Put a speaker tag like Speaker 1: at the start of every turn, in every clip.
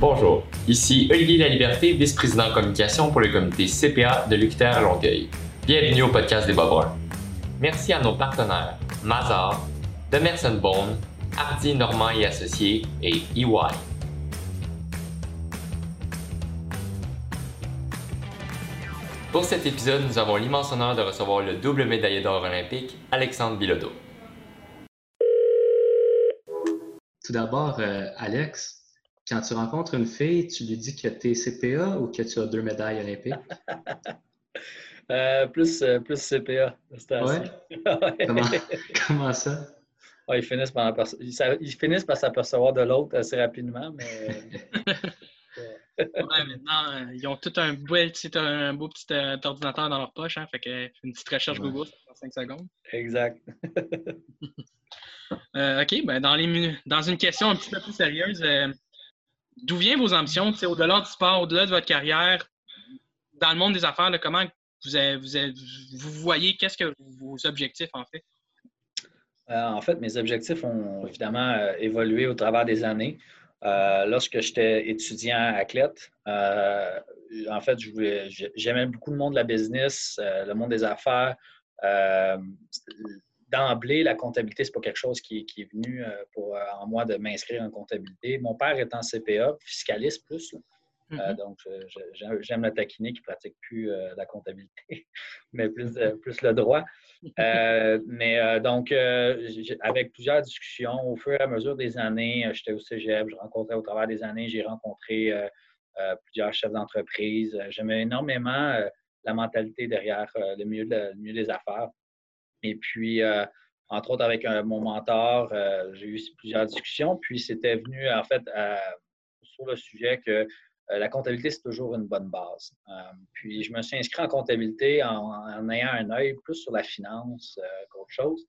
Speaker 1: Bonjour, ici Olivier Laliberté, vice-président communication pour le comité CPA de l'UQTR Longueuil. Bienvenue au podcast des Bas Merci à nos partenaires Mazar, Demerson Bone, Hardy Normand et Associés et EY. Pour cet épisode, nous avons l'immense honneur de recevoir le double médaillé d'or olympique, Alexandre Bilodeau.
Speaker 2: Tout d'abord, euh, Alex, quand tu rencontres une fille, tu lui dis que tu es CPA ou que tu as deux médailles olympiques?
Speaker 3: Euh, plus, euh, plus CPA.
Speaker 2: Ouais? comment, ça?
Speaker 3: ils, finissent par ils finissent par s'apercevoir de l'autre assez rapidement, mais.
Speaker 4: ouais, maintenant, ils ont tout un beau, un beau petit ordinateur dans leur poche, hein, fait que une petite recherche Google, ça 5 secondes.
Speaker 3: Exact.
Speaker 4: OK, ben dans, les, dans une question un petit peu plus sérieuse, d'où viennent vos ambitions, au-delà du sport, au-delà de votre carrière, dans le monde des affaires, comment vous, vous, voyez, qu'est-ce que vos objectifs en fait?
Speaker 3: Euh, en fait, mes objectifs ont évidemment euh, évolué au travers des années. Euh, lorsque j'étais étudiant athlète, en fait, j'aimais beaucoup le monde de la business, le monde des affaires d'emblée, la comptabilité, ce n'est pas quelque chose qui, est venu euh, pour, euh, en moi de m'inscrire en comptabilité. Mon père est en CPA, fiscaliste plus. Euh, mm-hmm. donc, j'aime le taquiner qui ne pratique plus la comptabilité, mais plus, plus le droit. mais donc, avec plusieurs discussions, au fur et à mesure des années, j'étais au cégep, je rencontrais au travers des années, j'ai rencontré plusieurs chefs d'entreprise. J'aimais énormément la mentalité derrière le milieu, le milieu des affaires. Et puis, euh, entre autres, avec mon mentor, euh, j'ai eu plusieurs discussions. Puis, c'était venu, en fait, sur le sujet que euh, la comptabilité, c'est toujours une bonne base. puis, je me suis inscrit en comptabilité en, ayant un œil plus sur la finance qu'autre chose.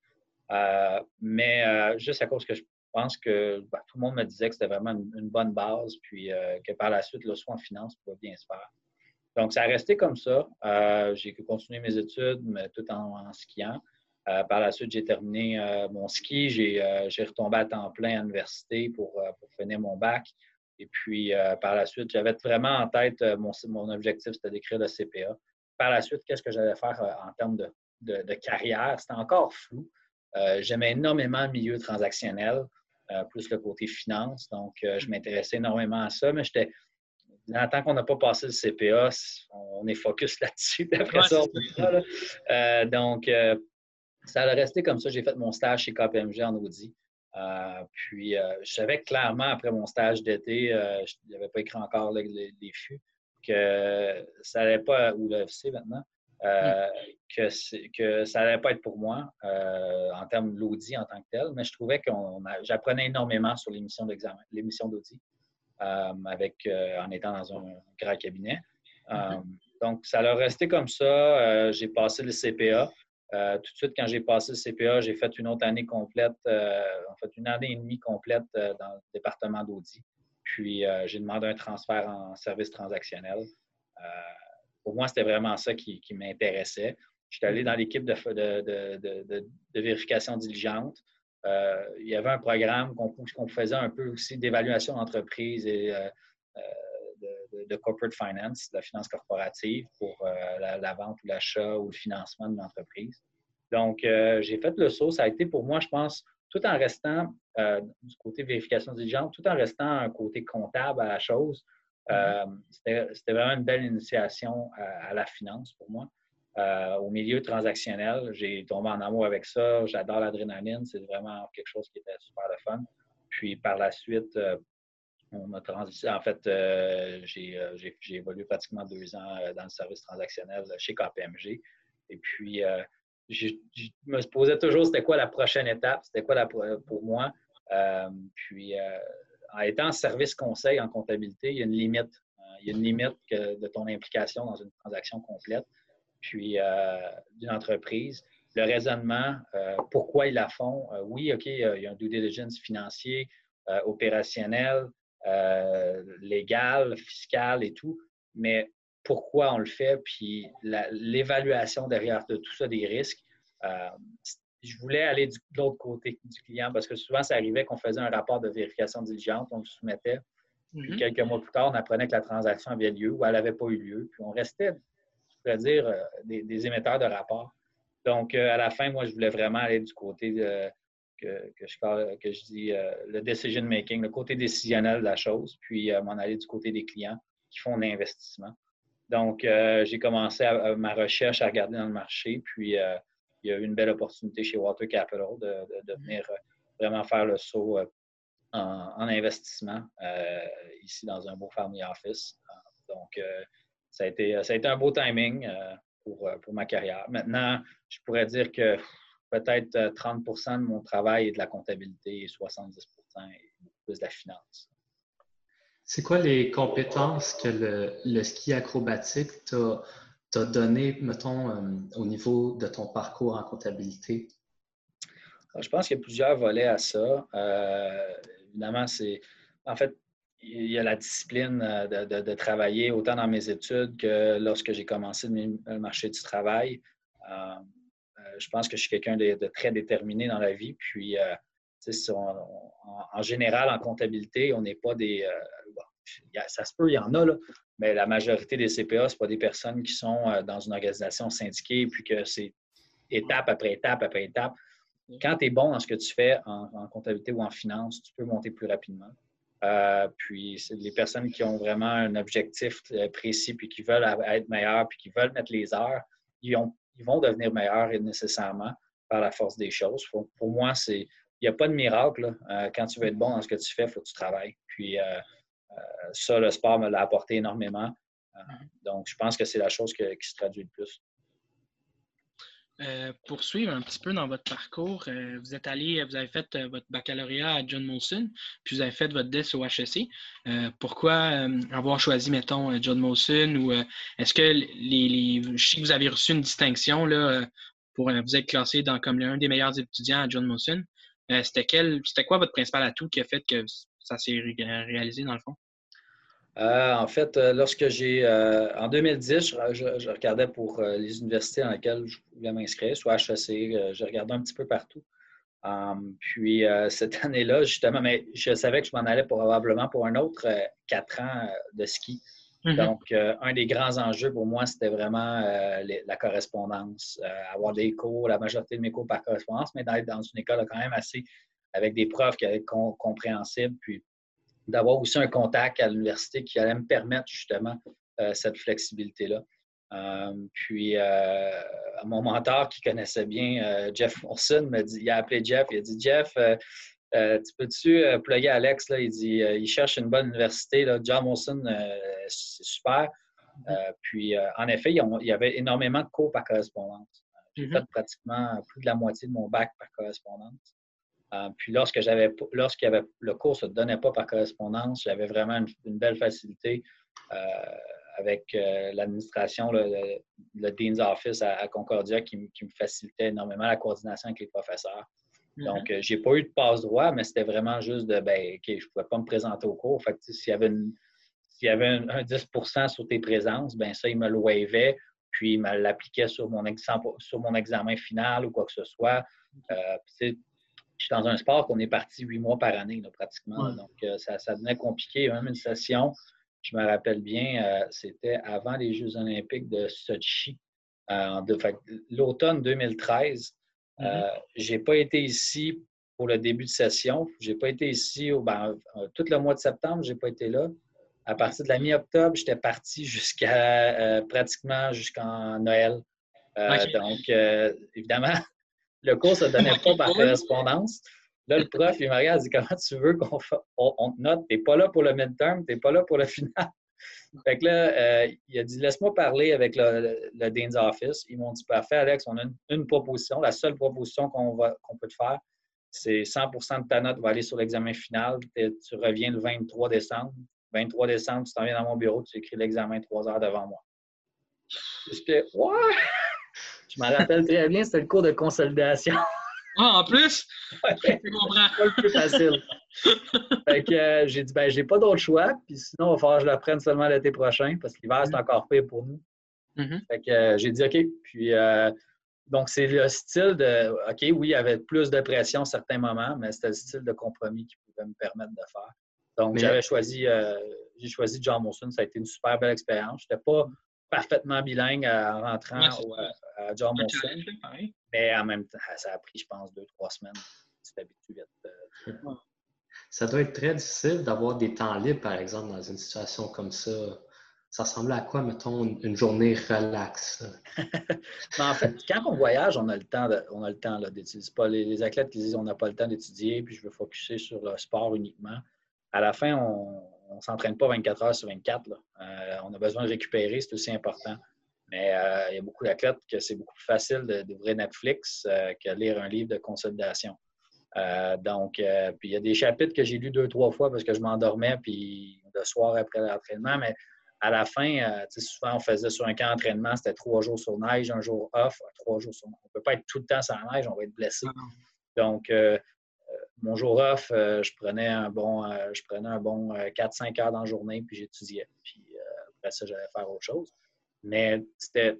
Speaker 3: mais juste à cause que je pense que ben, tout le monde me disait que c'était vraiment une, bonne base, puis que par la suite, le soin en finance pouvait bien se faire. Donc, ça a resté comme ça. j'ai continué mes études, mais tout en skiant. Euh, par la suite, j'ai terminé euh, mon ski. Euh, j'ai retombé à temps plein à l'université pour, pour, finir mon bac. Et puis, par la suite, j'avais vraiment en tête mon, mon objectif, c'était d'écrire le CPA. Par la suite, qu'est-ce que j'allais faire en termes de, de, carrière? C'était encore flou. J'aimais énormément le milieu transactionnel, plus le côté finance. Donc, je m'intéressais énormément à ça, mais j'étais tant qu'on n'a pas passé le CPA, on est focus là-dessus. Après ça, donc, ça a resté comme ça. J'ai fait mon stage chez KPMG en Audi. Euh, puis, euh, je savais clairement, après mon stage d'été, euh, je n'avais pas écrit encore les, les, FU, que ça n'allait pas, ou le FC maintenant, hmm. que, que ça n'allait pas être pour moi en termes de l'Audi en tant que tel, mais je trouvais que j'apprenais énormément sur l'émission d'examen, l'émission d'Audi, avec, en étant dans un grand cabinet. Hmm. donc, ça a resté comme ça. j'ai passé le CPA. Euh, tout de suite, quand j'ai passé le CPA, j'ai fait une autre année complète, euh, en fait, une année et demie complète euh, dans le département d'audit. Puis, j'ai demandé un transfert en service transactionnel. pour moi, c'était vraiment ça qui, m'intéressait. Je suis allé dans l'équipe de, vérification diligente. il y avait un programme qu'on faisait un peu aussi d'évaluation d'entreprise et de, corporate finance, de la finance corporative pour euh, la, vente ou l'achat ou le financement d'une entreprise. Donc, euh, j'ai fait le saut. Ça a été pour moi, je pense, tout en restant euh, du côté vérification diligente, tout en restant un côté comptable à la chose. Mm-hmm. C'était vraiment une belle initiation à, la finance pour moi. au milieu transactionnel, j'ai tombé en amour avec ça. J'adore l'adrénaline. C'est vraiment quelque chose qui était super le fun. Puis par la suite, on a transitionné. En fait, euh, euh, j'ai évolué pratiquement deux ans euh, dans le service transactionnel chez KPMG. Et puis, je, me posais toujours c'était quoi la prochaine étape, c'était quoi la, pour moi. puis, en étant service conseil en comptabilité, il y a une limite. il y a une limite de ton implication dans une transaction complète, puis d'une entreprise. Le raisonnement, pourquoi ils la font? oui, OK, il y a un due diligence financier, opérationnel, euh, légal, fiscal et tout, mais pourquoi on le fait, puis l'évaluation derrière de tout ça des risques. Euh, je voulais aller de l'autre côté du client parce que souvent, ça arrivait qu'on faisait un rapport de vérification diligente, on le soumettait, Puis mhm. quelques mois plus tard, on apprenait que la transaction avait lieu ou elle n'avait pas eu lieu. Puis on restait, je pourrais dire, euh, des, émetteurs de rapports. Donc, à la fin, moi, je voulais vraiment aller du côté de, que, je, que je dis le decision making, le côté décisionnel de la chose, puis m'en aller du côté des clients qui font l'investissement. Donc, j'ai commencé ma recherche à regarder dans le marché, puis il y a eu une belle opportunité chez Water Capital de, mhm. venir vraiment faire le saut euh, en, investissement euh, ici dans un beau family office. Euh, donc, ça, a été, ça a été un beau timing pour, pour ma carrière. Maintenant, je pourrais dire que peut-être 30 de mon travail est de la comptabilité et 70 est plus de la finance.
Speaker 2: C'est quoi les compétences que le, ski acrobatique t'a donné, mettons, au niveau de ton parcours en comptabilité?
Speaker 3: je pense qu'il y a plusieurs volets à ça. Euh, évidemment, c'est. En fait, il y a la discipline euh, de, travailler autant dans mes études que lorsque j'ai commencé le marché du travail. Euh, je pense que je suis quelqu'un de, très déterminé dans la vie. Puis, en, général, en comptabilité, on n'est pas des. ça se peut, il y en a, là, mais la majorité des CPA, ce pas des personnes qui sont dans une organisation syndiquée, puis que c'est étape après étape après étape. Quand tu es bon dans ce que tu fais en, comptabilité ou en finance, tu peux monter plus rapidement. Euh, puis, les personnes qui ont vraiment un objectif euh, précis, puis qui veulent être meilleurs, puis qui veulent mettre les heures, ils, vont devenir meilleurs nécessairement par la force des choses. Pour, moi, c'est il n'y a pas de miracle. Euh, quand tu veux être bon dans ce que tu fais, il faut que tu travailles. Puis, ça, le sport me l'a apporté énormément. donc, je pense que c'est la chose qui se traduit le plus.
Speaker 4: Euh, poursuivre un petit peu dans votre parcours, euh, vous êtes allé, vous avez fait euh, votre baccalauréat à John Molson, puis vous avez fait votre DES au HEC. pourquoi avoir choisi, mettons, John Molson ou est-ce que les, je sais que vous avez reçu une distinction là, pour vous être classé dans, comme l'un des meilleurs étudiants à John Molson. c'était c'était quoi votre principal atout qui a fait que ça s'est réalisé dans le fond?
Speaker 3: Euh, en fait, euh, lorsque j'ai. Euh, en 2010, je, regardais pour les universités dans lesquelles je voulais m'inscrire, soit HEC, je regardais un petit peu partout. puis cette année-là, justement, mais je savais que je m'en allais probablement pour un autre quatre ans de ski. Mm-hmm. Donc, un des grands enjeux pour moi, c'était vraiment la correspondance. avoir des cours, la majorité de mes cours par correspondance, mais d'être dans une école quand même assez avec des profs qui être compréhensibles. Puis, d'avoir aussi un contact à l'université qui allait me permettre justement euh, cette flexibilité-là. Euh, puis, euh, mon mentor qui connaissait bien Jeff Molson m'a dit, il a appelé Jeff, il a dit Jeff, tu peux-tu plugger Alex? Là? Il dit il cherche une bonne université. Là. John Molson, c'est super. puis, en effet, il y avait énormément de cours par correspondance. J'ai mm-hmm. fait pratiquement plus de la moitié de mon bac par correspondance. Euh, puis lorsque j'avais, lorsqu'il avait, le cours ne se donnait pas par correspondance, j'avais vraiment une, belle facilité euh, avec euh, l'administration, le, Dean's Office à, Concordia qui, me facilitait énormément la coordination avec les professeurs. Mm-hmm. Donc, je n'ai pas eu de passe-droit, mais c'était vraiment juste de, ben, OK, je ne pouvais pas me présenter au cours. Fait s'il y avait, s'il y avait un, 10% sur tes présences, ben ça, il me le waivait, puis il me l'appliquait sur mon, sur mon examen final ou quoi que ce soit. Euh, suis dans un sport qu'on est parti huit mois par année, pratiquement. Donc, euh, ça, devenait compliqué. Même une session, je me rappelle bien, euh, c'était avant les Jeux olympiques de Sochi, euh, l'automne 2013. Mm-hmm. je n'ai pas été ici pour le début de session. Je n'ai pas été ici au, ben, tout le mois de septembre, je n'ai pas été là. À partir de la mi-octobre, j'étais parti jusqu'à pratiquement jusqu'en Noël. Donc, évidemment, le cours ne se donnait pas par correspondance. Là, le prof, il me regarde, il dit Comment tu veux qu'on on, te note? Tu n'es pas là pour le midterm, tu n'es pas là pour le final. Fait que là, euh, il a dit Laisse-moi parler avec le, Dean's Office. Ils m'ont dit Parfait, Alex, on a une, proposition. La seule proposition qu'on qu'on peut te faire, c'est 100% de ta note va aller sur l'examen final. Tu reviens le 23 décembre. 23 décembre, tu t'en viens dans mon bureau, tu écris l'examen trois heures devant moi. J'étais Ouais je m'en rappelle très bien, c'était le cours de consolidation.
Speaker 4: Ah, en plus?
Speaker 3: Ouais, comprends. pas le plus facile. fait que euh, j'ai dit, ben, j'ai pas d'autre choix, puis sinon, il va falloir que je l'apprenne seulement l'été prochain, parce que l'hiver, c'est mm-hmm. encore pire pour nous. Mm-hmm. Fait que euh, j'ai dit, OK. Puis, euh, donc, c'est le style de, OK, oui, il y avait plus de pression à certains moments, mais c'était le style de compromis qui pouvait me permettre de faire. Donc, j'avais choisi, j'ai choisi John Molson. Ça a été une super belle expérience. Je n'étais pas parfaitement bilingue en rentrant à, John Molson. Mais en même temps, ça a pris, je pense, deux, trois semaines. Tu t'habitues vite.
Speaker 2: Ça doit être très difficile d'avoir des temps libres, par exemple, dans une situation comme ça. Ça ressemble à quoi, mettons, une journée relaxe?
Speaker 3: en fait, quand on voyage, on a le temps, on a le temps d'étudier. pas les, athlètes qui disent on n'a pas le temps d'étudier, puis je veux focuser sur le sport uniquement. À la fin, on ne s'entraîne pas 24 heures sur 24. Euh, on a besoin de récupérer, c'est aussi important. Mais euh, il y a beaucoup d'athlètes que c'est beaucoup plus facile d'ouvrir Netflix euh, que lire un livre de consolidation. Euh, donc, puis il y a des chapitres que j'ai lus deux, trois fois parce que je m'endormais, puis le soir après l'entraînement, mais à la fin, souvent on faisait sur un camp d'entraînement, c'était trois jours sur neige, un jour off, trois jours sur On ne peut pas être tout le temps sans neige, on va être blessé. Ah donc, mon jour off, je prenais un bon, je prenais un bon 4-5 heures dans la journée, puis j'étudiais. Puis après ça, j'allais faire autre chose. Mais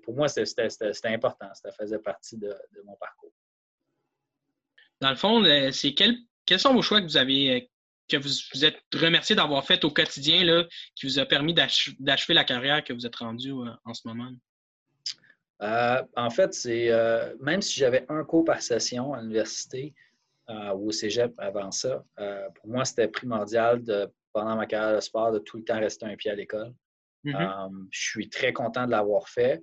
Speaker 3: pour moi, c'était important. Ça faisait partie de mon parcours.
Speaker 4: Dans le fond, euh, c'est quels sont vos choix que vous avez euh, que vous, êtes remercié d'avoir fait au quotidien là, qui vous a permis d'achever la carrière que vous êtes rendu euh, en ce moment?
Speaker 3: en fait, c'est même si j'avais un cours par session à l'université ou au cégep avant ça, pour moi, c'était primordial de, pendant ma carrière de sport de tout le temps rester un pied à l'école. Mm-hmm. je suis très content de l'avoir fait.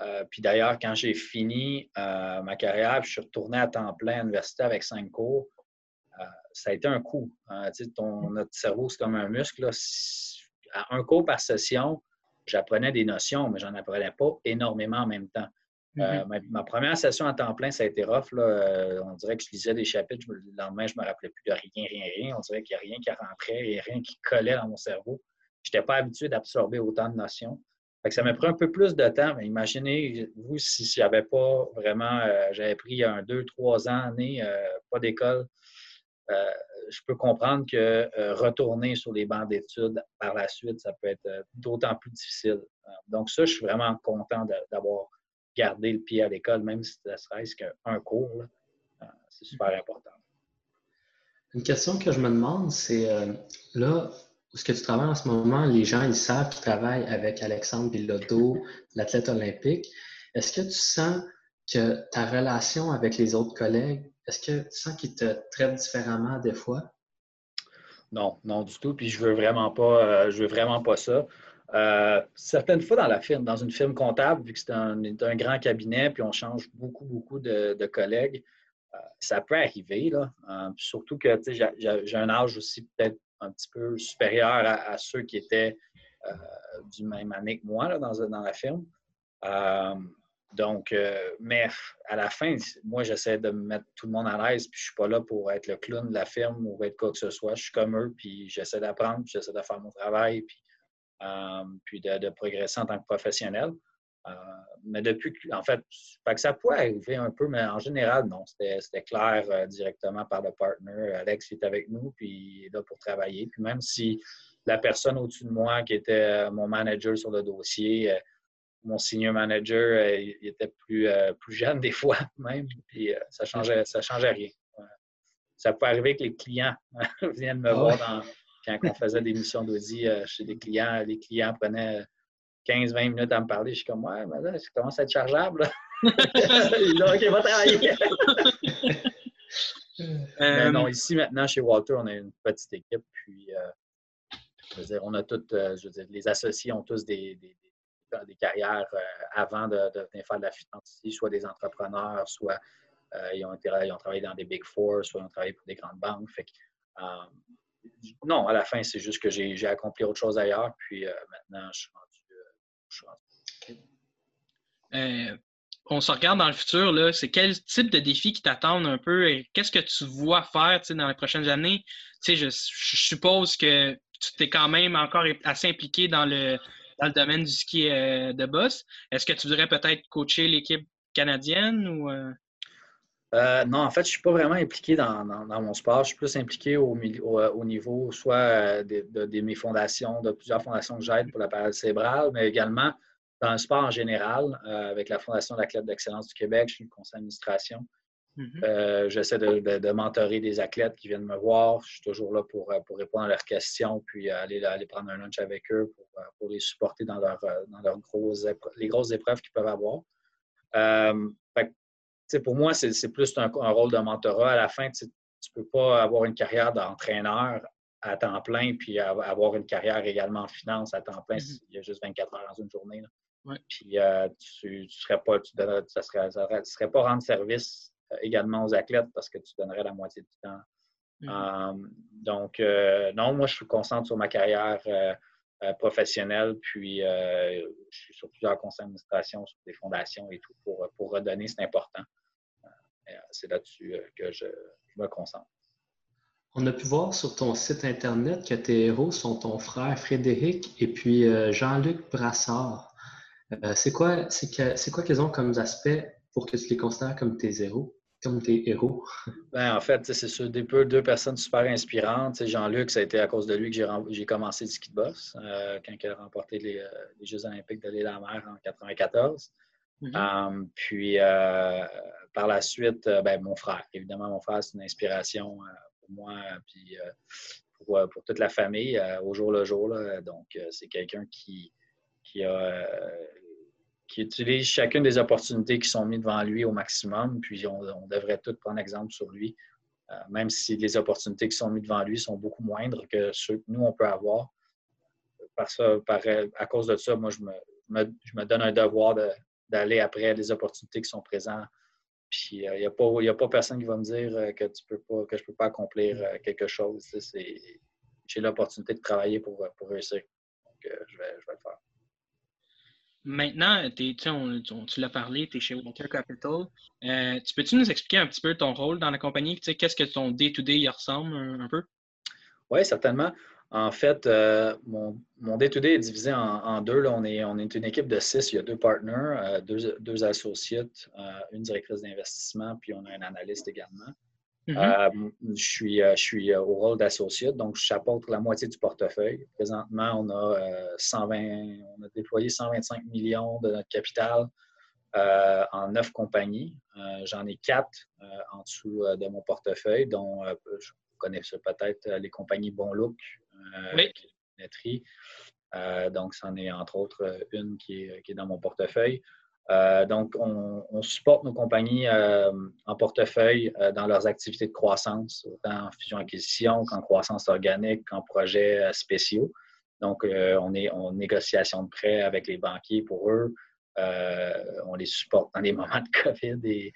Speaker 3: Euh, puis d'ailleurs, quand j'ai fini euh, ma carrière, je suis retourné à temps plein à l'université avec cinq cours, euh, ça a été un coup. Hein. notre cerveau, c'est comme un muscle. À un cours par session, j'apprenais des notions, mais j'en apprenais pas énormément en même temps. Mm-hmm. ma, première session à temps plein, ça a été rough. on dirait que je lisais des chapitres, le lendemain, je ne me rappelais plus de rien, rien, rien. On dirait qu'il n'y a rien qui rentrait, et rien qui collait dans mon cerveau. Je n'étais pas habitué d'absorber autant de notions ça m'a pris un peu plus de temps, mais imaginez, vous, si j'avais pas vraiment, euh, j'avais pris un, deux, trois ans, année, euh, pas d'école, euh, je peux comprendre que retourner sur les bancs d'études par la suite, ça peut être d'autant plus difficile. donc ça, je suis vraiment content d'avoir gardé le pied à l'école, même si ce serait qu'un cours. C'est super important.
Speaker 2: Une question que je me demande, c'est là, ce que tu travailles en ce moment, les gens, ils savent qu'ils travaillent avec Alexandre Bilodeau, l'athlète olympique. Est-ce que tu sens que ta relation avec les autres collègues, est-ce que tu sens qu'ils te traitent différemment des fois?
Speaker 3: Non, non du tout. Puis je veux vraiment pas, euh, je veux vraiment pas ça. Euh, certaines fois dans la firme, dans une firme comptable, vu que c'est un, grand cabinet, puis on change beaucoup, beaucoup de, collègues, euh, ça peut arriver. Là. surtout que j'ai un âge aussi peut-être un petit peu supérieur à, ceux qui étaient euh, du même année que moi dans, la firme. Euh, donc, euh, mais à la fin, moi, j'essaie de mettre tout le monde à l'aise, puis je suis pas là pour être le clown de la firme ou être quoi que ce soit. Je suis comme eux, puis j'essaie d'apprendre, j'essaie de faire mon travail, puis de, progresser en tant que professionnel. mais depuis, en fait, que ça pourrait arriver un peu, mais en général, non. C'était clair euh, directement par le partner. Alex est avec nous, puis il est là pour travailler. Puis même si la personne au-dessus de moi, qui était euh, mon manager sur le dossier, euh, mon senior manager, il était plus, plus jeune des fois même, puis ça ne changeait, ça changeait rien. Ça peut arriver que les clients viennent me ah voir quand on faisait des missions d'audit chez des clients. Les clients prenaient 15-20 minutes à me parler. Je suis comme, ouais, mais là, ça commence à être chargeable. il dit, OK, va travailler. Euh, non, ici, maintenant, chez Walter, on a une petite équipe. Puis, euh, je veux dire, on a toutes, euh, je veux dire, les associés ont tous des, des, des, carrières avant de, de, venir faire de la finance ici, soit des entrepreneurs, soit ils, ont été, ils ont travaillé dans des Big Four, soit ils ont travaillé pour des grandes banques. Fait que, non, à la fin, c'est juste que j'ai accompli autre chose ailleurs. Puis maintenant, je suis
Speaker 4: euh, on se regarde dans le futur, c'est quel type de défis qui t'attendent un peu et qu'est-ce que tu vois faire dans les prochaines années? Je, je, suppose que tu t'es quand même encore assez impliqué dans le, domaine du ski euh, de boss. Est-ce que tu voudrais peut-être coacher l'équipe canadienne ou.
Speaker 3: Euh? non, en fait, je ne suis pas vraiment impliqué dans, mon sport. Je suis plus impliqué au, au, niveau soit de, mes fondations, de plusieurs fondations que j'aide pour la parole cérébrale, mais également dans le sport en général, euh, avec la Fondation de la Club d'excellence du Québec, je suis le conseil d'administration. Mm-hmm. J'essaie de, mentorer des athlètes qui viennent me voir. Je suis toujours là pour, pour répondre à leurs questions, puis aller, aller prendre un lunch avec eux pour, pour les supporter dans, leur, dans leurs grosses les grosses épreuves qu'ils peuvent avoir. Pour moi, c'est plus un, un, rôle de mentorat. À la fin, tu ne peux pas avoir une carrière d'entraîneur à temps plein, puis avoir une carrière également en finance à temps plein. Mm-hmm. Il y a juste 24 heures dans une journée. Puis euh, tu ne serais pas, tu ça serait, serait pas rendre service euh, également aux athlètes parce que tu donnerais la moitié du temps. Mm-hmm. Euh, donc, non, moi, je suis concentre sur ma carrière professionnelle, puis je suis sur plusieurs conseils d'administration, sur des fondations et tout pour, pour redonner, c'est important. c'est là-dessus que je me concentre.
Speaker 2: On a pu voir sur ton site Internet que tes héros sont ton frère Frédéric et puis euh, Jean-Luc Brassard. Euh, c'est quoi, c'est quoi qu'ils ont comme aspects pour que tu les considères comme tes héros? Comme tes héros?
Speaker 3: Ben, en fait, c'est sûr, des peu, deux personnes super inspirantes. Jean-Luc, ça a été à cause de lui que j'ai commencé le ski de boss euh, quand il a remporté les, Jeux olympiques de l'île à la mer en 1994. Mm-hmm. puis par la suite, ben, mon frère. Évidemment, mon frère, c'est une inspiration moi, puis euh, pour, euh, pour, toute la famille euh, au jour le jour. Donc, c'est quelqu'un qui, qui, qui utilise chacune des opportunités qui sont mises devant lui au maximum. Puis, on, devrait tous prendre exemple sur lui, même si les opportunités qui sont mises devant lui sont beaucoup moindres que ceux que nous, on peut avoir. Par ça, à cause de ça, moi, je me, donne un devoir d'aller après les opportunités qui sont présentes puis il euh, n'y a, pas, personne qui va me dire euh, que, je ne peux pas accomplir euh, quelque chose. J'ai l'opportunité de travailler pour, réussir. Donc, je vais le faire.
Speaker 4: Maintenant, tu l'as parlé, tu es chez Walker Capital. tu peux-tu nous expliquer un petit peu ton rôle dans la compagnie? Qu'est-ce que ton day-to-day ressemble un peu?
Speaker 3: Oui, certainement. En fait, euh, mon, mon day-to-day est divisé en, deux. On, est, on est une équipe de six. Il y a deux partners, euh, deux, deux associates, euh, une directrice d'investissement, puis on a un analyste également. Mm-hmm. je, suis, je suis au rôle d'associate, donc je chapeaute la moitié du portefeuille. Présentement, on a, 120, on a déployé 125 millions de notre capital en neuf compagnies. J'en ai quatre en dessous de mon portefeuille, dont je connais peut-être les compagnies Bon Look, oui. Euh, donc, c'en est entre autres euh, une qui est, dans mon portefeuille. Euh, donc, on, supporte nos compagnies en portefeuille dans leurs activités de croissance, autant en fusion-acquisition qu'en croissance organique, qu'en projets spéciaux. Donc, on est en négociation de prêts avec les banquiers pour eux. on les supporte dans les moments de COVID et,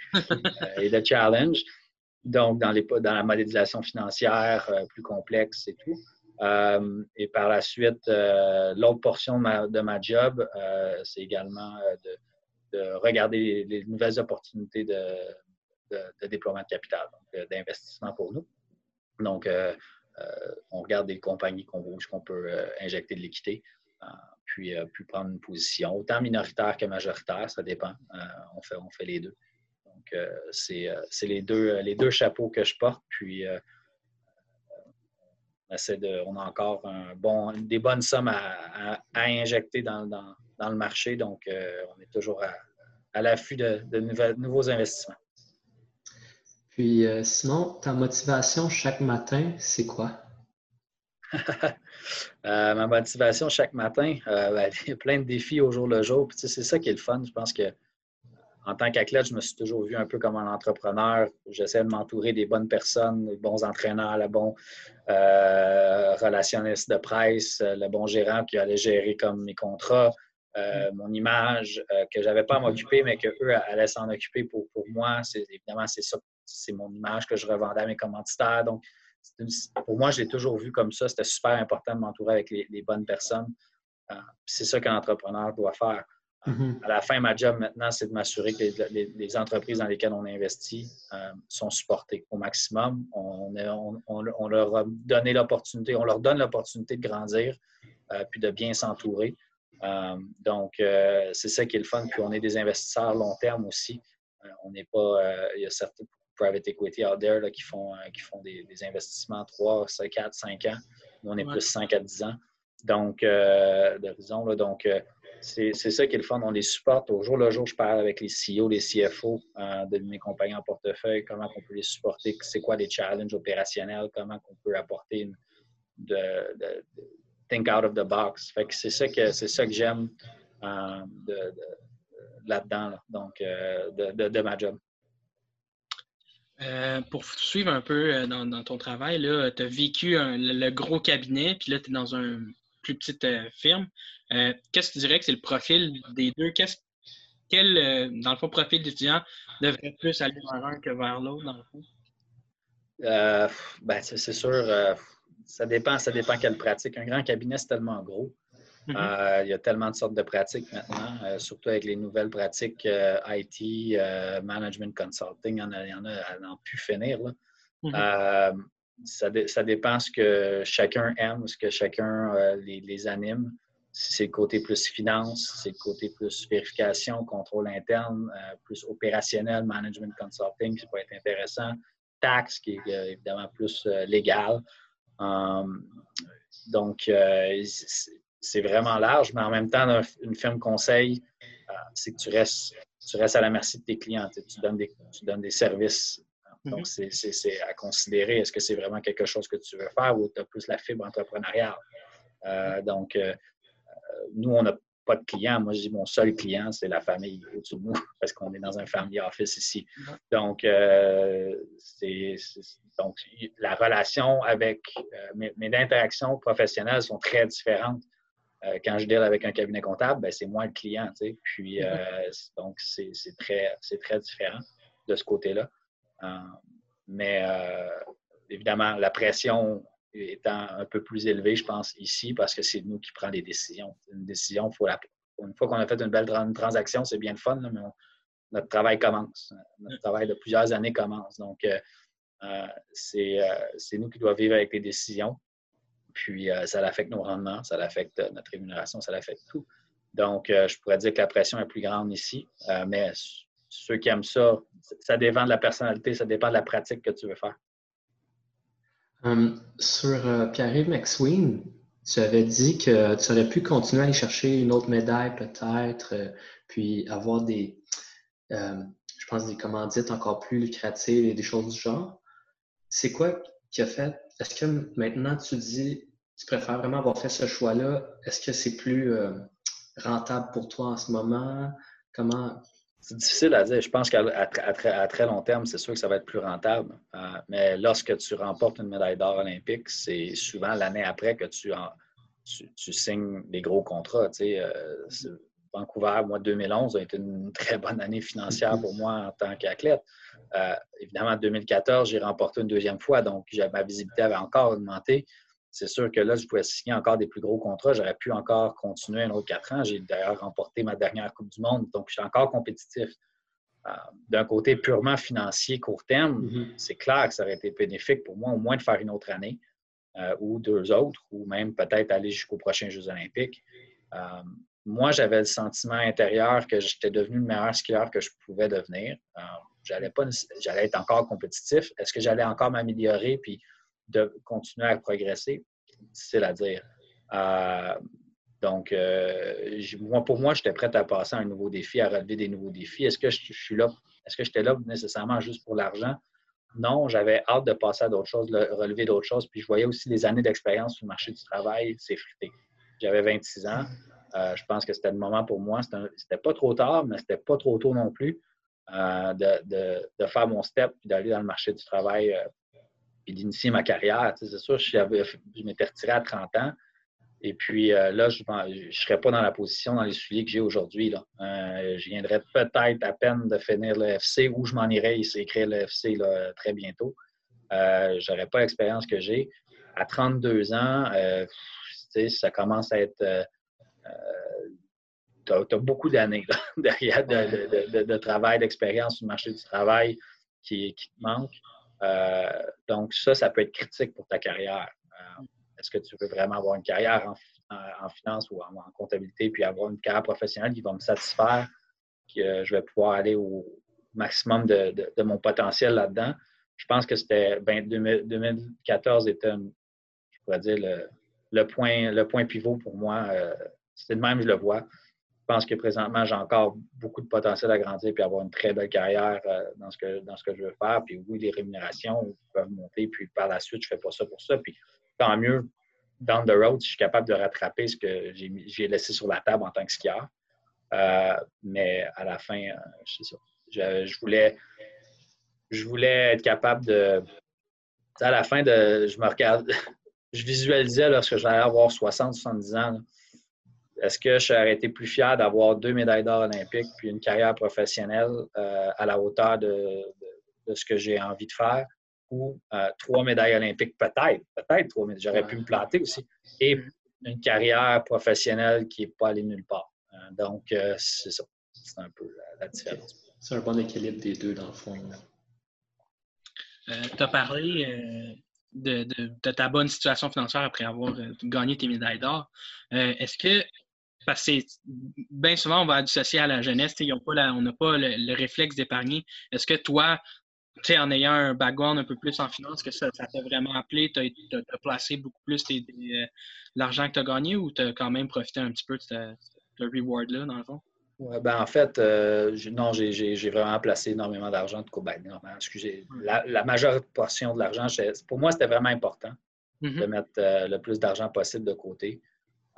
Speaker 3: de challenge. Donc, dans, les, la modélisation financière plus complexe et tout. Euh, et par la suite, euh, l'autre portion de ma, job, euh, c'est également de, regarder les, nouvelles opportunités de, déploiement de capital, d'investissement pour nous. Donc, on regarde des compagnies qu'on qu'on peut injecter de l'équité, puis, prendre une position, autant minoritaire que majoritaire, ça dépend. on, fait, on fait les deux. Donc, c'est les deux, les deux chapeaux que je porte. Puis, on a encore des bonnes sommes à, injecter dans, le marché. Donc, euh, on est toujours à, l'affût de, nouveaux investissements.
Speaker 2: Puis, euh, sinon, ta motivation chaque matin, c'est quoi?
Speaker 3: Euh, ma motivation chaque matin, ben, il y a plein de défis au jour le jour. c'est ça qui est le fun. Je pense que en tant qu'athlète, je me suis toujours vu un peu comme un entrepreneur. J'essaie de m'entourer des bonnes personnes, des bons entraîneurs, le bon euh, relationniste de presse, le bon gérant qui allait gérer comme mes contrats, euh, mon image, euh, que je n'avais pas à m'occuper, mais qu'eux allaient s'en occuper pour, pour moi. Évidemment, c'est ça, c'est mon image que je revendais à mes commanditaires. Donc, pour moi, je l'ai toujours vu comme ça. C'était super important de m'entourer avec les, les bonnes personnes. c'est ça qu'un entrepreneur doit faire. Mm-hmm. À la fin, ma job maintenant, c'est de m'assurer que les, entreprises dans lesquelles on investit euh, sont supportées au maximum. On, leur a donné l'opportunité, on leur donne l'opportunité de grandir euh, puis de bien s'entourer. Euh, donc, c'est ça qui est le fun. Puis on est des investisseurs long terme aussi. on n'est pas. il y a certains private equity out there qui font, qui font des, investissements 3, 5, 4, 5 ans. Nous, on est plus 5 à 10 ans. Donc, d'horizon. Donc, c'est ça qui est le. On les supporte. Au jour le jour, je parle avec les CEO, les CFO euh, de mes compagnies en portefeuille, comment on peut les supporter, c'est quoi les challenges opérationnels, comment on peut apporter une, de, think out of the box? c'est ça que c'est ça que j'aime euh, là-dedans, donc euh, de, ma job.
Speaker 4: pour suivre un peu dans, ton travail, tu as vécu le, gros cabinet, puis là, tu es dans une plus petite firme. Euh, qu'est-ce que tu dirais que c'est le profil des deux? quel, euh, dans le fond, profil d'étudiant devrait plus aller vers un que vers l'autre, dans le fond?
Speaker 3: Euh, ben, c'est sûr, ça dépend, ça dépend quelle pratique. Un grand cabinet, c'est tellement gros. Mm-hmm. il y a tellement de sortes de pratiques maintenant, surtout avec les nouvelles pratiques IT, management consulting, il y en a, il y en a à n'en plus finir. Mm-hmm. Ça, dépend ce que chacun aime, ce que chacun les, les, anime c'est le côté plus finance, c'est le côté plus vérification, contrôle interne, euh, plus opérationnel, management consulting, qui peut être intéressant, taxe, qui est euh, évidemment plus euh, légal. Um, donc, c'est vraiment large, mais en même temps, une firme conseil, c'est que tu restes, à la merci de tes clients. Tu tu donnes des services. Donc, mm-hmm. c'est à considérer. Est-ce que c'est vraiment quelque chose que tu veux faire ou tu as plus la fibre entrepreneuriale? donc, nous, on n'a pas de clients. Moi, je dis mon seul client, c'est la famille au-dessus de nous, parce qu'on est dans un family office ici. Donc, euh, c'est, donc la relation avec euh, mes, interactions professionnelles sont très différentes. Euh, quand je deal avec un cabinet comptable, ben, c'est moi le client. Tu sais. Puis, donc, c'est, très, c'est très différent de ce côté-là. Mais évidemment, la pression étant un peu plus élevé, je pense, ici, parce que c'est nous qui prenons les décisions. Une décision, faut une fois qu'on a fait une belle transaction, c'est bien le fun, mais notre travail commence. Notre travail de plusieurs années commence. Donc, euh, euh, euh, c'est nous qui devons vivre avec les décisions. Puis, ça affecte nos rendements, ça affecte notre rémunération, ça affecte tout. Donc, je pourrais dire que la pression est plus grande ici, mais ceux qui aiment ça, ça dépend de la personnalité, ça dépend de la pratique que tu veux faire.
Speaker 2: Hum, sur euh, Pierre-Yves McSween, tu avais dit que tu aurais pu continuer à aller chercher une autre médaille peut-être, euh, puis avoir des, euh, je pense, des commandites encore plus lucratives et des choses du genre. C'est quoi qui a fait? Est-ce que maintenant tu dis, tu préfères vraiment avoir fait ce choix-là? Est-ce que c'est plus rentable pour toi en ce moment? Comment,
Speaker 3: c'est difficile à dire. Je pense qu'à très, long terme, c'est sûr que ça va être plus rentable. Euh, mais lorsque tu remportes une médaille d'or olympique, c'est souvent l'année après que tu, signes des gros contrats. Euh, Vancouver, moi, 2011 a été une très bonne année financière pour moi en tant qu'athlète. Euh, évidemment, en 2014, j'ai remporté une deuxième fois, donc ma visibilité avait encore augmenté c'est sûr que là, je pouvais signer encore des plus gros contrats. J'aurais pu encore continuer un autre quatre ans. J'ai d'ailleurs remporté ma dernière Coupe du Monde, donc je suis encore compétitif. Euh, d'un côté purement financier, court terme, mm-hmm. c'est clair que ça aurait été bénéfique pour moi au moins de faire une autre année euh, ou deux autres, ou même peut-être aller jusqu'aux prochains Jeux olympiques. Euh, moi, j'avais le sentiment intérieur que j'étais devenu le meilleur skieur que je pouvais devenir. j'allais, pas, j'allais être encore compétitif. Est-ce que j'allais encore m'améliorer puis de continuer à progresser, difficile à dire. Euh, donc, euh, moi, pour moi, j'étais prêt à passer à un nouveau défi, à relever des nouveaux défis. Est-ce que je, suis là? Est-ce que j'étais là nécessairement juste pour l'argent? Non, j'avais hâte de passer à d'autres choses, de relever d'autres choses. Puis je voyais aussi les années d'expérience sur le marché du travail s'effriter. J'avais 26 ans. Euh, je pense que c'était le moment pour moi. C'était pas trop tard, mais c'était pas trop tôt non plus de, de, faire mon step et d'aller dans le marché du travail puis d'initier ma carrière. C'est sûr, je, m'étais retiré à 30 ans. Et puis euh, là, je ne serais pas dans la position, dans les souliers que j'ai aujourd'hui. Euh, je viendrais peut-être à peine de finir le FC ou je m'en irais écrire le FC très bientôt. Euh, je n'aurais pas l'expérience que j'ai. À 32 ans, ça commence à être. tu as, beaucoup d'années derrière de, travail, d'expérience sur le marché du travail qui, qui te manque. Euh, donc, ça, ça peut être critique pour ta carrière. Euh, est-ce que tu veux vraiment avoir une carrière en, finance ou en, comptabilité, puis avoir une carrière professionnelle qui va me satisfaire, que je vais pouvoir aller au maximum de, mon potentiel là-dedans? Je pense que c'était 2014 était, je pourrais dire, le, point, le point pivot pour moi. Euh, c'est de même, je le vois. Pense que présentement, j'ai encore beaucoup de potentiel à grandir et avoir une très belle carrière euh, dans, ce que, dans ce que je veux faire. Puis oui, les rémunérations peuvent monter, puis par la suite, je fais pas ça pour ça. Puis tant mieux, down the road, je suis capable de rattraper ce que j'ai laissé sur la table en tant que skieur. Euh, mais à la fin, euh, c'est ça. Je, voulais, je voulais être capable de. À la fin, de, je me regarde, je visualisais lorsque j'allais avoir 60, 70 ans. Est-ce que je serais été plus fier d'avoir deux médailles d'or olympiques puis une carrière professionnelle euh, à la hauteur de, ce que j'ai envie de faire? Ou trois médailles olympiques peut-être, peut-être trois médailles, j'aurais pu me planter aussi, et une carrière professionnelle qui n'est pas allée nulle part. Euh, donc, euh, c'est ça. C'est un peu la, différence.
Speaker 2: C'est un bon équilibre des deux, dans le fond.
Speaker 4: Euh, tu as parlé de, ta bonne situation financière après avoir gagné tes médailles d'or. Est-ce que, parce que bien souvent, on va dissocier à la jeunesse, pas on n'a pas le, réflexe d'épargner. Est-ce que toi, en ayant un background un peu plus en finance, que ça t'a vraiment appelé, tu as, placé beaucoup plus l'argent que tu as gagné ou tu as quand même profité un petit peu de, le reward-là, dans le fond?
Speaker 3: ben en fait, euh, non, j'ai vraiment placé énormément d'argent. Ben, excusez, la, majeure portion de l'argent, pour moi, c'était vraiment important mm-hmm. de mettre euh, le plus d'argent possible de côté.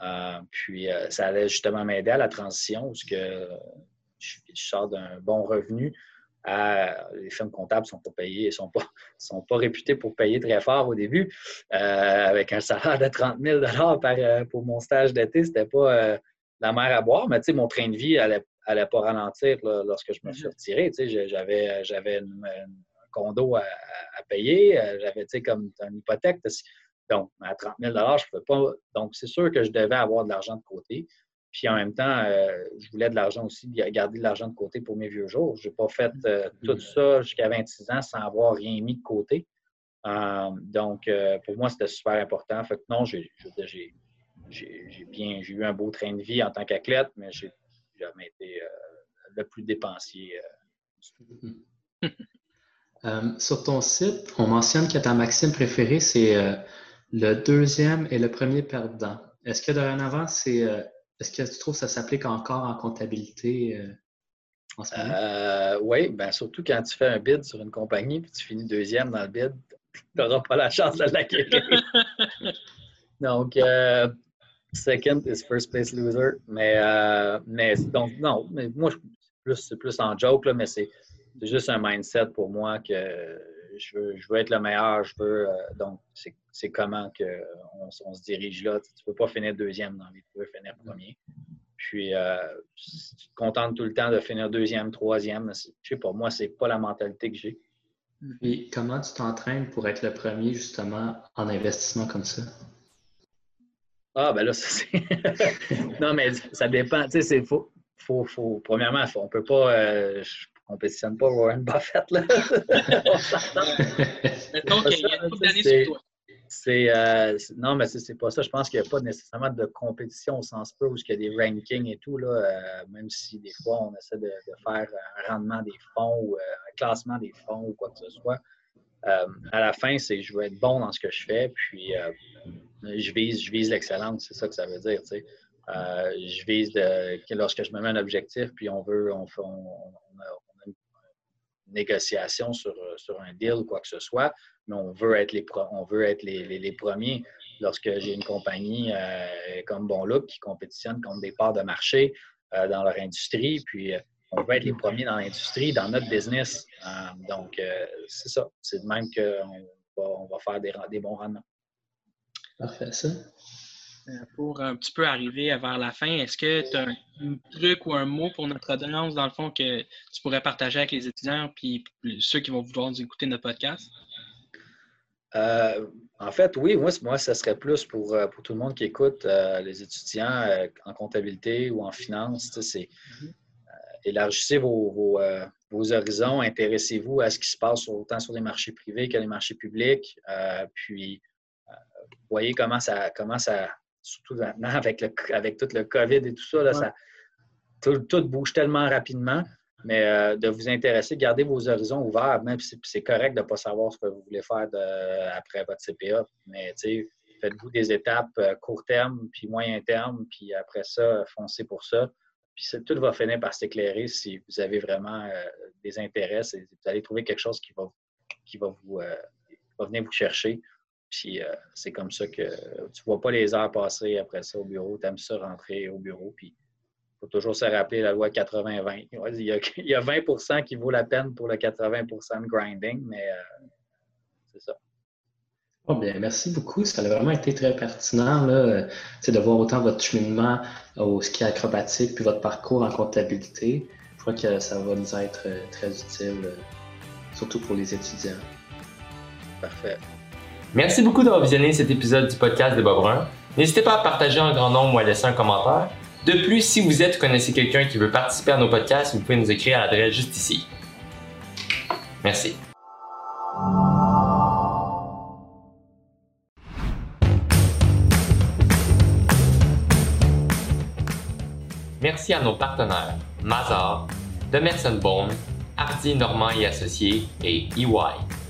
Speaker 3: Euh, puis, ça allait justement m'aider à la transition, parce que je, sors d'un bon revenu. les firmes comptables ne sont pas payées, ne sont pas, sont pas réputées pour payer très fort au début. avec un salaire de 30 000 par, pour mon stage d'été, c'était pas la mer à boire, mais mon train de vie n'allait pas ralentir lorsque je me suis mhm. retiré. J'avais, j'avais un condo à, payer, euh, j'avais comme une hypothèque. Donc, à 30 000 je ne pouvais pas. Donc, c'est sûr que je devais avoir de l'argent de côté. Puis en même temps, euh, je voulais de l'argent aussi, garder de l'argent de côté pour mes vieux jours. Je n'ai pas fait euh, mhm. tout ça jusqu'à 26 ans sans avoir rien mis de côté. donc, pour moi, c'était super important. Fait que non, j'ai, bien j'ai eu un beau train de vie en tant qu'athlète, mais j'ai jamais été euh, le plus dépensier.
Speaker 2: Euh. Euh, sur ton site, on mentionne que ta maxime préférée, c'est le deuxième et le premier perdant. Est-ce que dorénavant, c'est est-ce que tu trouves que ça s'applique encore en comptabilité
Speaker 3: en ce moment? oui, ben, surtout quand tu fais un bid sur une compagnie et tu finis deuxième dans le bid, tu n'auras pas la chance de l'acquérir. Donc, Second is first place loser. Mais, euh, mais donc, non, mais moi, c'est plus en joke, là, mais c'est juste un mindset pour moi que je veux, je veux être le meilleur. Je veux, euh, donc, c'est comment qu'on on se dirige là. Tu ne peux pas finir deuxième dans les tu veux finir premier. Puis, euh, tu te contentes tout le temps de finir deuxième, troisième. Je sais pas, moi, c'est pas la mentalité que j'ai.
Speaker 2: Et comment tu t'entraînes pour être le premier, justement, en investissement comme ça?
Speaker 3: Ah, ben là, ça, c'est. non, mais ça dépend. Tu sais, c'est faux. Faut, faut, premièrement, on peut pas. Euh, je compétitionne pas Warren Buffett, là. C'est, euh, non, mais c'est pas ça. Je pense qu'il n'y a pas nécessairement de compétition au sens peu où il y a des rankings et tout, là, euh, même si des fois on essaie de, faire un rendement des fonds ou un classement des fonds ou quoi que ce soit. à la fin, c'est je veux être bon dans ce que je fais, puis je vise, je vise l'excellence, c'est ça que ça veut dire. Euh, je vise de, lorsque je me mets un objectif, puis on veut, on, a, une négociation sur, sur, un deal ou quoi que ce soit, mais on veut être les, premiers. Lorsque j'ai une compagnie euh, comme Bon Look qui compétitionne contre des parts de marché euh, dans leur industrie, puis on veut être les premiers dans l'industrie, dans notre business. donc, c'est ça. C'est de même qu'on va, on va faire des, des bons rendements.
Speaker 2: Parfait, ça.
Speaker 4: Euh, pour un petit peu arriver vers la fin, est-ce que tu as un, truc ou un mot pour notre audience, dans le fond, que tu pourrais partager avec les étudiants puis ceux qui vont vouloir nous écouter notre podcast?
Speaker 3: Euh, en fait, oui, moi, moi, ça serait plus pour, euh, pour tout le monde qui écoute, les étudiants en comptabilité ou en finance. C'est élargissez vos, vos, horizons, intéressez-vous à ce qui se passe autant sur les marchés privés que les marchés publics. puis, voyez comment ça, comment ça surtout maintenant avec, le, avec tout le COVID et tout ça, là, ça tout, bouge tellement rapidement. Mais euh, de vous intéresser, gardez vos horizons ouverts, même si c'est correct de ne pas savoir ce que vous voulez faire après votre CPA. Mais faites-vous des étapes euh, court terme, puis moyen terme, puis après ça, foncez pour ça. Puis tout va finir par s'éclairer si vous avez vraiment des intérêts. Vous allez trouver quelque chose qui va, qui va, vous, va venir vous chercher. Puis c'est comme ça que tu ne vois pas les heures passer après ça au bureau. Tu aimes ça rentrer au bureau. Puis faut toujours se rappeler la loi 80-20. Il, y a 20% qui vaut la peine pour le 80 de grinding, mais euh, c'est ça.
Speaker 2: Oh bien, merci beaucoup. Ça a vraiment été très pertinent là, de voir autant votre cheminement au ski acrobatique puis votre parcours en comptabilité. Je crois que ça va nous être euh, très utile, euh, surtout pour les étudiants.
Speaker 3: Parfait.
Speaker 1: Merci beaucoup d'avoir visionné cet épisode du podcast de Bob Brun. N'hésitez pas à partager en grand nombre ou à laisser un commentaire. De plus, si vous êtes ou connaissez quelqu'un qui veut participer à nos podcasts, vous pouvez nous écrire à l'adresse juste ici. Merci. Merci à nos partenaires Mazar, Demerson Bone, Hardy Normand et Associés et EY.